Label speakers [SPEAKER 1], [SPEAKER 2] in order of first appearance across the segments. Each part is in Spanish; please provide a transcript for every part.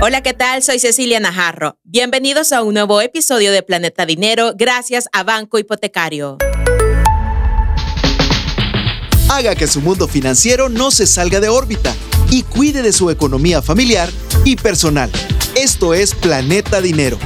[SPEAKER 1] Hola, ¿qué tal? Soy Cecilia Najarro. Bienvenidos a un nuevo episodio de Planeta Dinero gracias a Banco Hipotecario.
[SPEAKER 2] Haga que su mundo financiero no se salga de órbita y cuide de su economía familiar y personal. Esto es Planeta Dinero.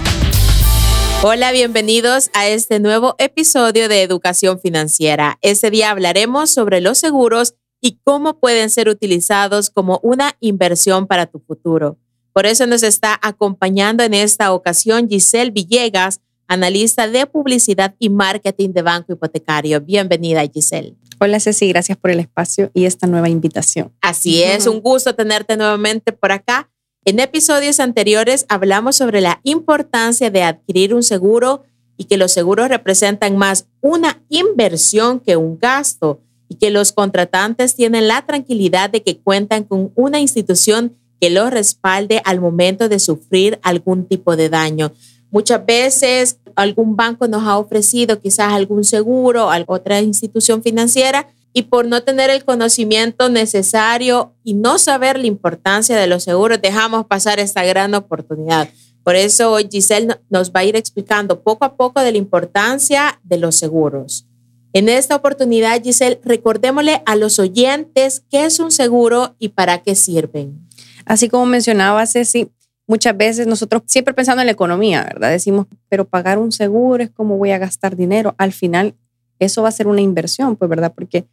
[SPEAKER 1] Hola, bienvenidos a este nuevo episodio de Educación Financiera. Este día hablaremos sobre los seguros y cómo pueden ser utilizados como una inversión para tu futuro. Por eso nos está acompañando en esta ocasión Giselle Villegas, analista de publicidad y marketing de Banco Hipotecario. Bienvenida, Giselle.
[SPEAKER 3] Hola Ceci, gracias por el espacio y esta nueva invitación.
[SPEAKER 1] Así es, un gusto tenerte nuevamente por acá. En episodios anteriores hablamos sobre la importancia de adquirir un seguro y que los seguros representan más una inversión que un gasto y que los contratantes tienen la tranquilidad de que cuentan con una institución que los respalde al momento de sufrir algún tipo de daño. Muchas veces algún banco nos ha ofrecido quizás algún seguro, otra institución financiera, y por no tener el conocimiento necesario y no saber la importancia de los seguros, dejamos pasar esta gran oportunidad. Por eso hoy Giselle nos va a ir explicando poco a poco de la importancia de los seguros. En esta oportunidad, Giselle, recordémosle a los oyentes qué es un seguro y para qué sirven.
[SPEAKER 3] Así como mencionaba Ceci, muchas veces nosotros siempre pensando en la economía, ¿verdad? Decimos, pero pagar un seguro es como voy a gastar dinero. Al final, eso va a ser una inversión, pues, ¿verdad? Porque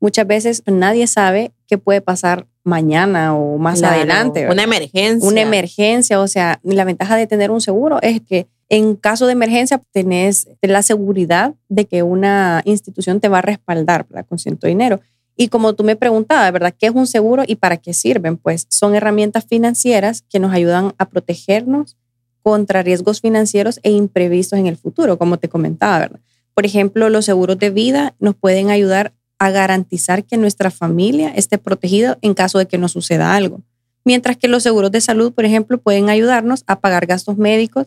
[SPEAKER 3] muchas veces nadie sabe qué puede pasar mañana o más adelante.
[SPEAKER 1] Una emergencia.
[SPEAKER 3] Una emergencia, o sea, la ventaja de tener un seguro es que en caso de emergencia tenés la seguridad de que una institución te va a respaldar con cierto dinero. Y como tú me preguntabas, ¿verdad? ¿Qué es un seguro y para qué sirven? Pues son herramientas financieras que nos ayudan a protegernos contra riesgos financieros e imprevistos en el futuro, como te comentaba, ¿verdad? Por ejemplo, los seguros de vida nos pueden ayudar a garantizar que nuestra familia esté protegida en caso de que nos suceda algo. Mientras que los seguros de salud, por ejemplo, pueden ayudarnos a pagar gastos médicos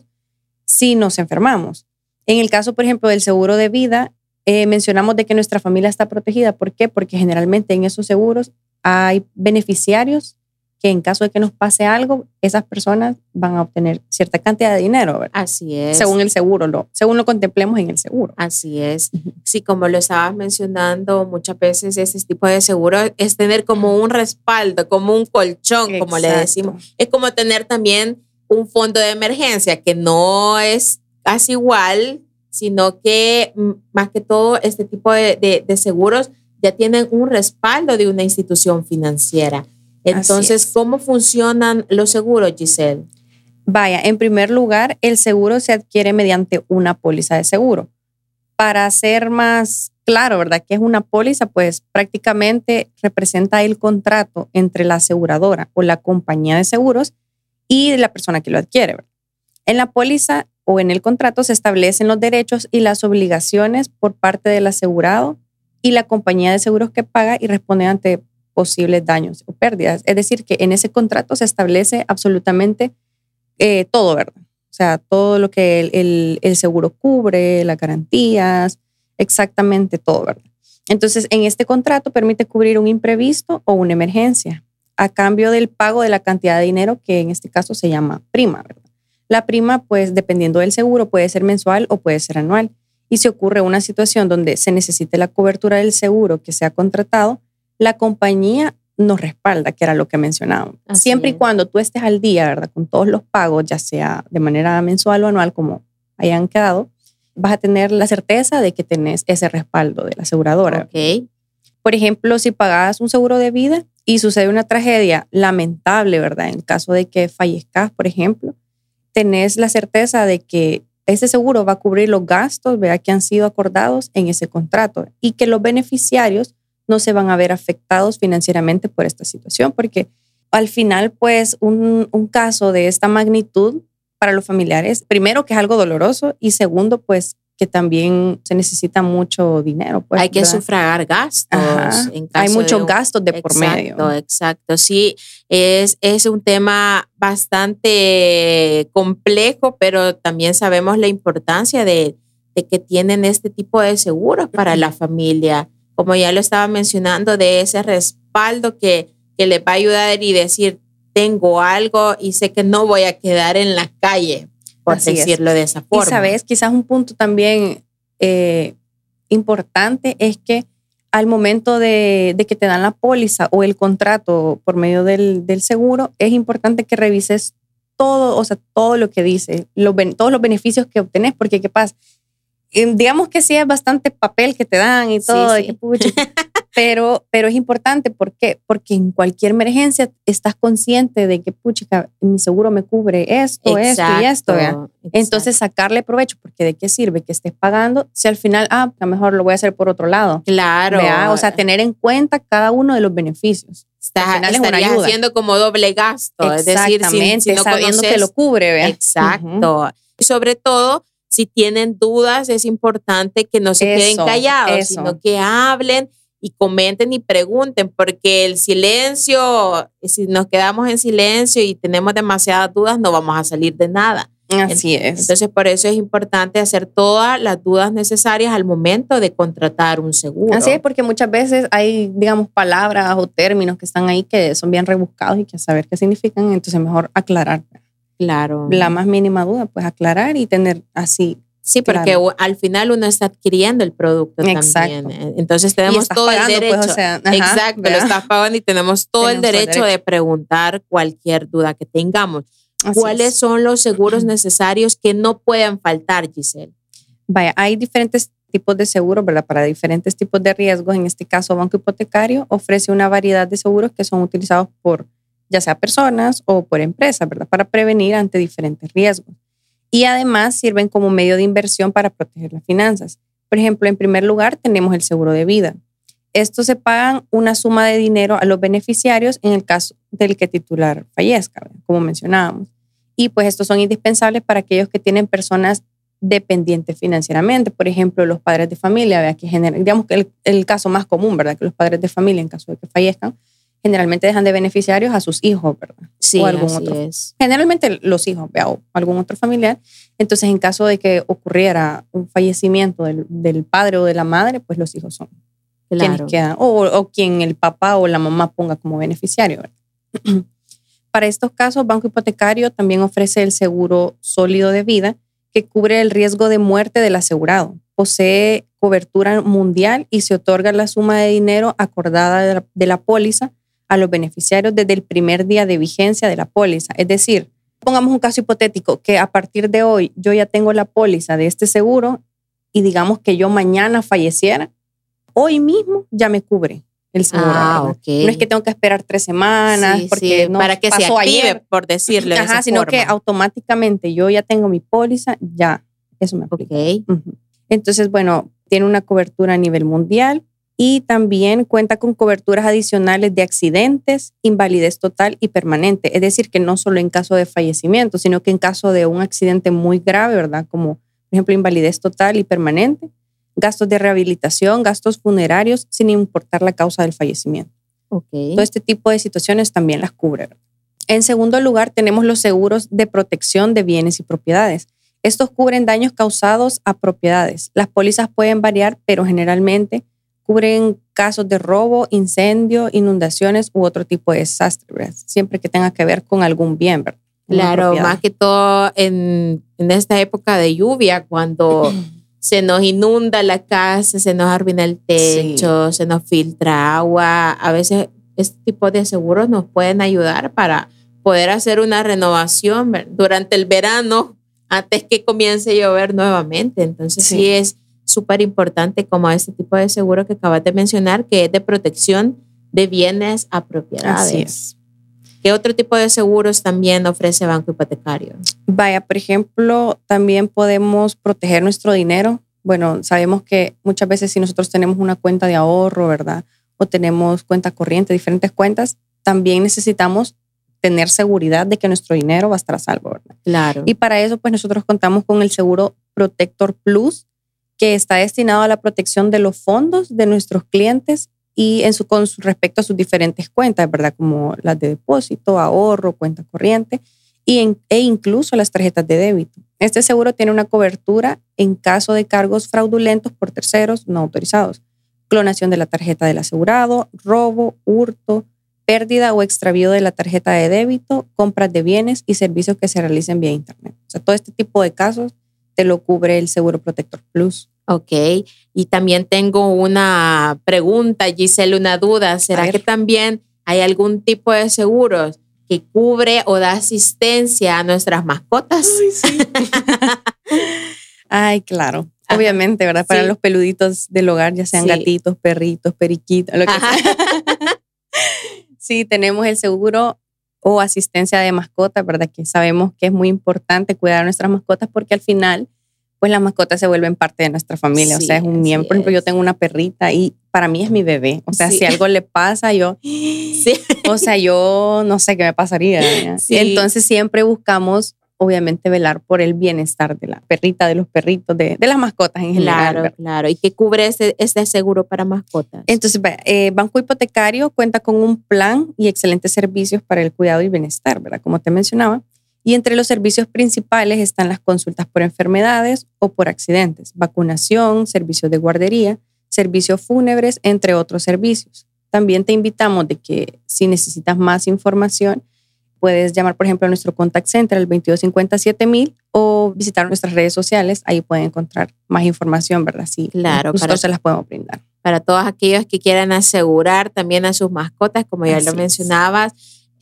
[SPEAKER 3] si nos enfermamos. En el caso, por ejemplo, del seguro de vida, eh, mencionamos de que nuestra familia está protegida. ¿Por qué? Porque generalmente en esos seguros hay beneficiarios que en caso de que nos pase algo, esas personas van a obtener cierta cantidad de dinero. ¿verdad?
[SPEAKER 1] Así es.
[SPEAKER 3] Según el seguro, lo, según lo contemplemos en el seguro.
[SPEAKER 1] Así es. Sí, como lo estabas mencionando, muchas veces ese tipo de seguro es tener como un respaldo, como un colchón, como le decimos. Es como tener también un fondo de emergencia que no es casi igual sino que mm, más que todo este tipo de, seguros ya tienen un respaldo de una institución financiera. Entonces, ¿cómo funcionan los seguros, Giselle?
[SPEAKER 3] Vaya, en primer lugar, el seguro se adquiere mediante una póliza de seguro. Para ser más claro, ¿verdad? ¿Qué es una póliza? Pues prácticamente representa el contrato entre la aseguradora o la compañía de seguros y la persona que lo adquiere. En la póliza o en el contrato se establecen los derechos y las obligaciones por parte del asegurado y la compañía de seguros que paga y responde ante posibles daños o pérdidas. Es decir, que en ese contrato se establece absolutamente eh, todo, ¿verdad? O sea, todo lo que el, el, seguro cubre, las garantías, exactamente todo, ¿verdad? Entonces, en este contrato permite cubrir un imprevisto o una emergencia a cambio del pago de la cantidad de dinero que en este caso se llama prima, ¿verdad? La prima, pues dependiendo del seguro, puede ser mensual o puede ser anual. Y si ocurre una situación donde se necesite la cobertura del seguro que se ha contratado, la compañía nos respalda, que era lo que mencionábamos. Siempre y cuando tú estés al día, ¿verdad? Con todos los pagos, ya sea de manera mensual o anual, como hayan quedado, vas a tener la certeza de que tenés ese respaldo de la aseguradora.
[SPEAKER 1] Okay.
[SPEAKER 3] Por ejemplo, si pagas un seguro de vida y sucede una tragedia lamentable, ¿verdad? En caso de que fallezcas, por ejemplo, tenés la certeza de que ese seguro va a cubrir los gastos vea, que han sido acordados en ese contrato y que los beneficiarios no se van a ver afectados financieramente por esta situación, porque al final, pues, un, un caso de esta magnitud para los familiares, primero que es algo doloroso y segundo, pues, que también se necesita mucho dinero. Pues,
[SPEAKER 1] Hay que sufragar gastos.
[SPEAKER 3] Hay muchos gastos de por medio.
[SPEAKER 1] Exacto, exacto. Sí, es, es un tema bastante complejo, pero también sabemos la importancia de, de que tienen este tipo de seguros para la familia. Como ya lo estaba mencionando, de ese respaldo que, que les va a ayudar y decir, tengo algo y sé que no voy a quedar en la calle, por decirlo de esa forma.
[SPEAKER 3] Y sabes, quizás un punto también eh, importante es que al momento de, que te dan la póliza o el contrato por medio del, seguro, es importante que revises todo, o sea, todo lo que dice, todos los beneficios que obtenés, porque ¿qué pasa? Digamos que sí es bastante papel que te dan y todo, pero, pero es importante, ¿por qué? Porque en cualquier emergencia estás consciente de que, puchica, mi seguro me cubre esto, esto y esto. Entonces, sacarle provecho, porque ¿de qué sirve que estés pagando si al final, ah, a lo mejor lo voy a hacer por otro lado?
[SPEAKER 1] Claro.
[SPEAKER 3] O sea, tener en cuenta cada uno de los beneficios.
[SPEAKER 1] Estás, estarías haciendo como doble gasto, es decir, si, no
[SPEAKER 3] sabiendo que lo cubre. ¿vea?
[SPEAKER 1] Exacto. Y sobre todo, si tienen dudas, es importante que no se queden callados, sino que hablen y comenten y pregunten, porque el silencio, si nos quedamos en silencio y tenemos demasiadas dudas, no vamos a salir de nada.
[SPEAKER 3] Así es.
[SPEAKER 1] Entonces, por eso es importante hacer todas las dudas necesarias al momento de contratar un seguro.
[SPEAKER 3] Así es, porque muchas veces hay, digamos, palabras o términos que están ahí que son bien rebuscados y que saber qué significan, entonces mejor aclarar.
[SPEAKER 1] Claro.
[SPEAKER 3] La más mínima duda, pues aclarar y tener así.
[SPEAKER 1] Sí, porque al final uno está adquiriendo el producto Exacto. también. Entonces tenemos todo el pues, derecho. exacto, lo estás pagando y tenemos todo el derecho, de preguntar cualquier duda que tengamos. ¿Cuáles son los seguros necesarios que no pueden faltar, Giselle?
[SPEAKER 3] Vaya, hay diferentes tipos de seguros, ¿verdad? Para diferentes tipos de riesgos. En este caso, Banco Hipotecario ofrece una variedad de seguros que son utilizados por ya sea personas o por empresas, ¿verdad? Para prevenir ante diferentes riesgos. Y además sirven como medio de inversión para proteger las finanzas. Por ejemplo, en primer lugar tenemos el seguro de vida. Estos se pagan una suma de dinero a los beneficiarios en el caso del que titular fallezca, como mencionábamos. Y pues estos son indispensables para aquellos que tienen personas dependientes financieramente, por ejemplo, los padres de familia, ¿verdad? que digamos que el, caso más común, ¿verdad? Que los padres de familia, en caso de que fallezcan, generalmente dejan de beneficiarios a sus hijos, ¿verdad?
[SPEAKER 1] Sí,
[SPEAKER 3] o
[SPEAKER 1] algún otro. Es.
[SPEAKER 3] Generalmente los hijos, o algún otro familiar. Entonces, en caso de que ocurriera un fallecimiento del, padre o de la madre, pues los hijos son quienes quedan, o, o, quien el papá o la mamá ponga como beneficiario. ¿verdad? Para estos casos, Banco Hipotecario también ofrece el seguro sólido de vida que cubre el riesgo de muerte del asegurado. Posee cobertura mundial y se otorga la suma de dinero acordada de la, de la póliza a los beneficiarios desde el primer día de vigencia de la póliza. Es decir, pongamos un caso hipotético que a partir de hoy yo ya tengo la póliza de este seguro y digamos que yo mañana falleciera, hoy mismo ya me cubre el seguro. Ah, No es que tengo que esperar tres semanas porque no
[SPEAKER 1] para que se active, por decirlo.
[SPEAKER 3] Ajá, sino que automáticamente yo ya tengo mi póliza, ya eso me aplica. Entonces, bueno, tiene una cobertura a nivel mundial y también cuenta con coberturas adicionales de accidentes, invalidez total y permanente. Es decir, que no solo en caso de fallecimiento, sino que en caso de un accidente muy grave, ¿verdad? Como, por ejemplo, invalidez total y permanente, gastos de rehabilitación, gastos funerarios, sin importar la causa del fallecimiento.
[SPEAKER 1] Okay.
[SPEAKER 3] Todo este tipo de situaciones también las cubre. En segundo lugar, tenemos los seguros de protección de bienes y propiedades. Estos cubren daños causados a propiedades. Las pólizas pueden variar, pero generalmente cubren casos de robo, incendio, inundaciones u otro tipo de desastre, siempre que tenga que ver con algún bien. ¿verdad?
[SPEAKER 1] Claro, más que todo en, en, esta época de lluvia, cuando se nos inunda la casa, se nos arruina el techo, se nos filtra agua, a veces este tipo de seguros nos pueden ayudar para poder hacer una renovación durante el verano antes que comience a llover nuevamente. Entonces sí es súper importante como este tipo de seguro que acabas de mencionar, que es de protección de bienes a propiedades. ¿Qué otro tipo de seguros también ofrece Banco Hipotecario?
[SPEAKER 3] Vaya, por ejemplo, también podemos proteger nuestro dinero. Bueno, sabemos que muchas veces si nosotros tenemos una cuenta de ahorro, ¿verdad? O tenemos cuenta corriente, diferentes cuentas, también necesitamos tener seguridad de que nuestro dinero va a estar a salvo, ¿verdad?
[SPEAKER 1] Claro.
[SPEAKER 3] Y para eso, pues nosotros contamos con el seguro Protector Plus, que está destinado a la protección de los fondos de nuestros clientes y en su, con respecto a sus diferentes cuentas, ¿verdad? Como las de depósito, ahorro, cuenta corriente y e incluso las tarjetas de débito. Este seguro tiene una cobertura en caso de cargos fraudulentos por terceros no autorizados, clonación de la tarjeta del asegurado, robo, hurto, pérdida o extravío de la tarjeta de débito, compras de bienes y servicios que se realicen vía Internet. O sea, todo este tipo de casos te lo cubre el Seguro Protector Plus.
[SPEAKER 1] Ok, y también tengo una pregunta, Giselle, una duda. ¿Será que también hay algún tipo de seguros que cubre o da asistencia a nuestras mascotas?
[SPEAKER 3] Ay, sí. Ay claro. Obviamente, ¿verdad? Para los peluditos del hogar, ya sean gatitos, perritos, periquitos, lo que sea. sí, tenemos el seguro o asistencia de mascotas, ¿verdad? Que sabemos que es muy importante cuidar a nuestras mascotas porque al final, pues las mascotas se vuelven parte de nuestra familia. o sea, es un miembro. Por ejemplo, yo tengo una perrita y para mí es mi bebé. O sea, si algo le pasa, yo, sí. o sea, yo no sé qué me pasaría. Entonces siempre buscamos obviamente velar por el bienestar de la perrita, de los perritos, de, las mascotas en
[SPEAKER 1] general. Claro, claro. ¿Y qué cubre ese, seguro para mascotas?
[SPEAKER 3] Entonces, eh, Banco Hipotecario cuenta con un plan y excelentes servicios para el cuidado y bienestar, ¿verdad? Como te mencionaba. Y entre los servicios principales están las consultas por enfermedades o por accidentes, vacunación, servicios de guardería, servicios fúnebres, entre otros servicios. También te invitamos de que si necesitas más información, puedes llamar, por ejemplo, a nuestro contact center, el 2250 o visitar nuestras redes sociales. Ahí pueden encontrar más información, ¿verdad? Sí,
[SPEAKER 1] claro.
[SPEAKER 3] Nosotros se las podemos brindar.
[SPEAKER 1] Para todos aquellos que quieran asegurar también a sus mascotas, como ya lo mencionabas.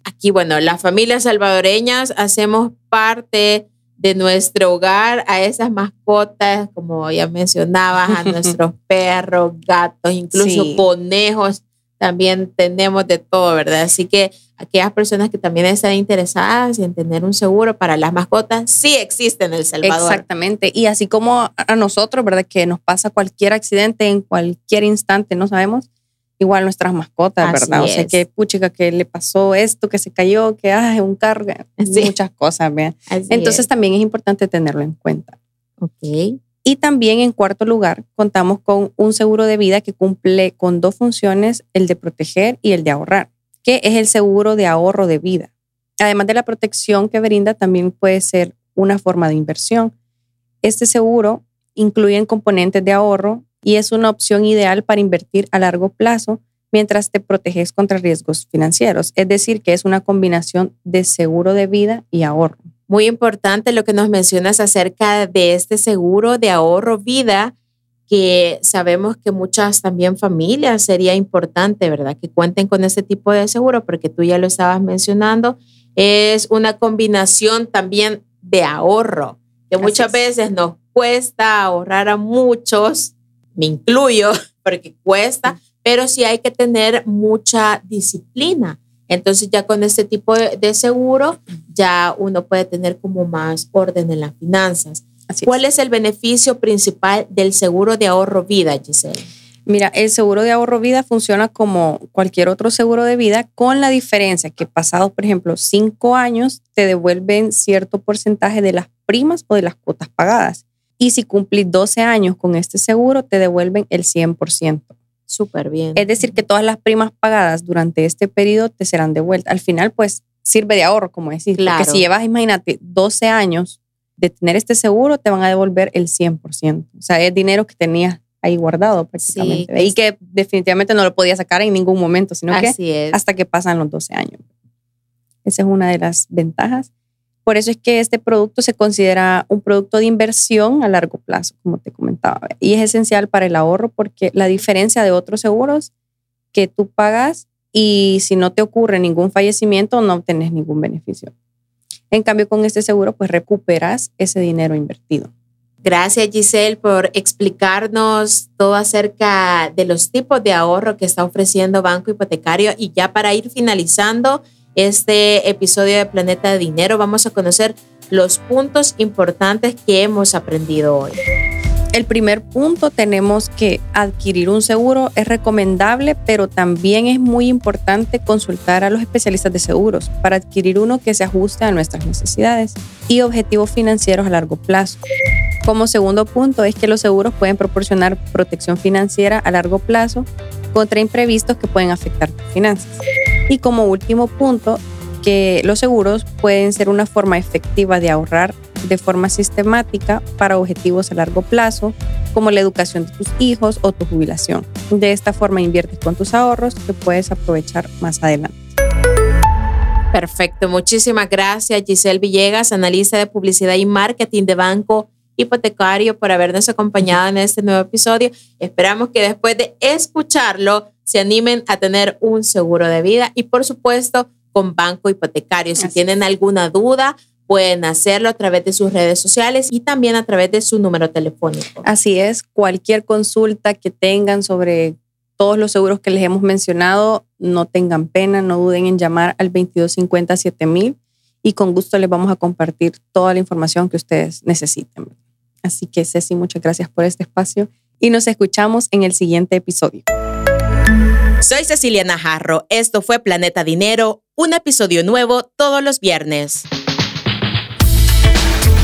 [SPEAKER 1] Aquí, bueno, las familias salvadoreñas hacemos parte de nuestro hogar a esas mascotas, como ya mencionabas, a nuestros perros, gatos, incluso conejos también tenemos de todo, ¿verdad? Así que aquellas personas que también están interesadas en tener un seguro para las mascotas, sí existe en El Salvador.
[SPEAKER 3] Exactamente. Y así como a nosotros, ¿verdad? Que nos pasa cualquier accidente en cualquier instante, no sabemos, igual nuestras mascotas, ¿verdad? O sea, que puchica, que le pasó esto, que se cayó, que ah, es un cargo, muchas cosas, ¿verdad? Entonces también es importante tenerlo en cuenta.
[SPEAKER 1] Ok.
[SPEAKER 3] Y también en cuarto lugar, contamos con un seguro de vida que cumple con dos funciones, el de proteger y el de ahorrar, que es el seguro de ahorro de vida. Además de la protección que brinda, también puede ser una forma de inversión. Este seguro incluye componentes de ahorro y es una opción ideal para invertir a largo plazo mientras te proteges contra riesgos financieros. Es decir, que es una combinación de seguro de vida y ahorro.
[SPEAKER 1] Muy importante lo que nos mencionas acerca de este seguro de ahorro vida, que sabemos que muchas también familias sería importante, ¿verdad? Que cuenten con este tipo de seguro, porque tú ya lo estabas mencionando. Es una combinación también de ahorro, que muchas veces nos cuesta ahorrar a muchos, me incluyo, porque cuesta, pero sí hay que tener mucha disciplina entonces ya con este tipo de, seguro ya uno puede tener como más orden en las finanzas. ¿Cuál es. el beneficio principal del seguro de ahorro vida, Giselle?
[SPEAKER 3] Mira, el seguro de ahorro vida funciona como cualquier otro seguro de vida con la diferencia que pasados, por ejemplo, cinco años, te devuelven cierto porcentaje de las primas o de las cuotas pagadas. Y si cumplís 12 años con este seguro, te devuelven el 100%.
[SPEAKER 1] Súper bien.
[SPEAKER 3] Es decir, que todas las primas pagadas durante este periodo te serán devueltas. Al final, pues sirve de ahorro, como decir. Claro. Porque si llevas, imagínate, 12 años de tener este seguro, te van a devolver el 100%. O sea, es dinero que tenías ahí guardado prácticamente. y que definitivamente no lo podías sacar en ningún momento, sino que hasta que pasan los 12 años. Esa es una de las ventajas. Por eso es que este producto se considera un producto de inversión a largo plazo, como te comentaba. Y es esencial para el ahorro porque la diferencia de otros seguros que tú pagas y si no te ocurre ningún fallecimiento no obtienes ningún beneficio. En cambio, con este seguro, pues recuperas ese dinero invertido.
[SPEAKER 1] Gracias Giselle por explicarnos todo acerca de los tipos de ahorro que está ofreciendo Banco Hipotecario. Y ya para ir finalizando, este episodio de Planeta Dinero vamos a conocer los puntos importantes que hemos aprendido hoy.
[SPEAKER 3] El primer punto tenemos que adquirir un seguro es recomendable, pero también es muy importante consultar a los especialistas de seguros para adquirir uno que se ajuste a nuestras necesidades y objetivos financieros a largo plazo. Como segundo punto es que los seguros pueden proporcionar protección financiera a largo plazo contra imprevistos que pueden afectar tus finanzas. Y como último punto, que los seguros pueden ser una forma efectiva de ahorrar de forma sistemática para objetivos a largo plazo, como la educación de tus hijos o tu jubilación. De esta forma inviertes con tus ahorros que puedes aprovechar más adelante.
[SPEAKER 1] Perfecto, muchísimas gracias Giselle Villegas, analista de publicidad y marketing de Banco Hipotecario, por habernos acompañado en este nuevo episodio. Esperamos que después de escucharlo se animen a tener un seguro de vida y por supuesto con Banco Hipotecario. Si tienen alguna duda, pueden hacerlo a través de sus redes sociales y también a través de su número telefónico.
[SPEAKER 3] Así es, cualquier consulta que tengan sobre todos los seguros que les hemos mencionado, no tengan pena, no duden en llamar al 2250 7000 y con gusto les vamos a compartir toda la información que ustedes necesiten. Así que Ceci, muchas gracias por este espacio y nos escuchamos en el siguiente episodio.
[SPEAKER 1] Soy Cecilia Najarro, esto fue Planeta Dinero, un episodio nuevo todos los viernes.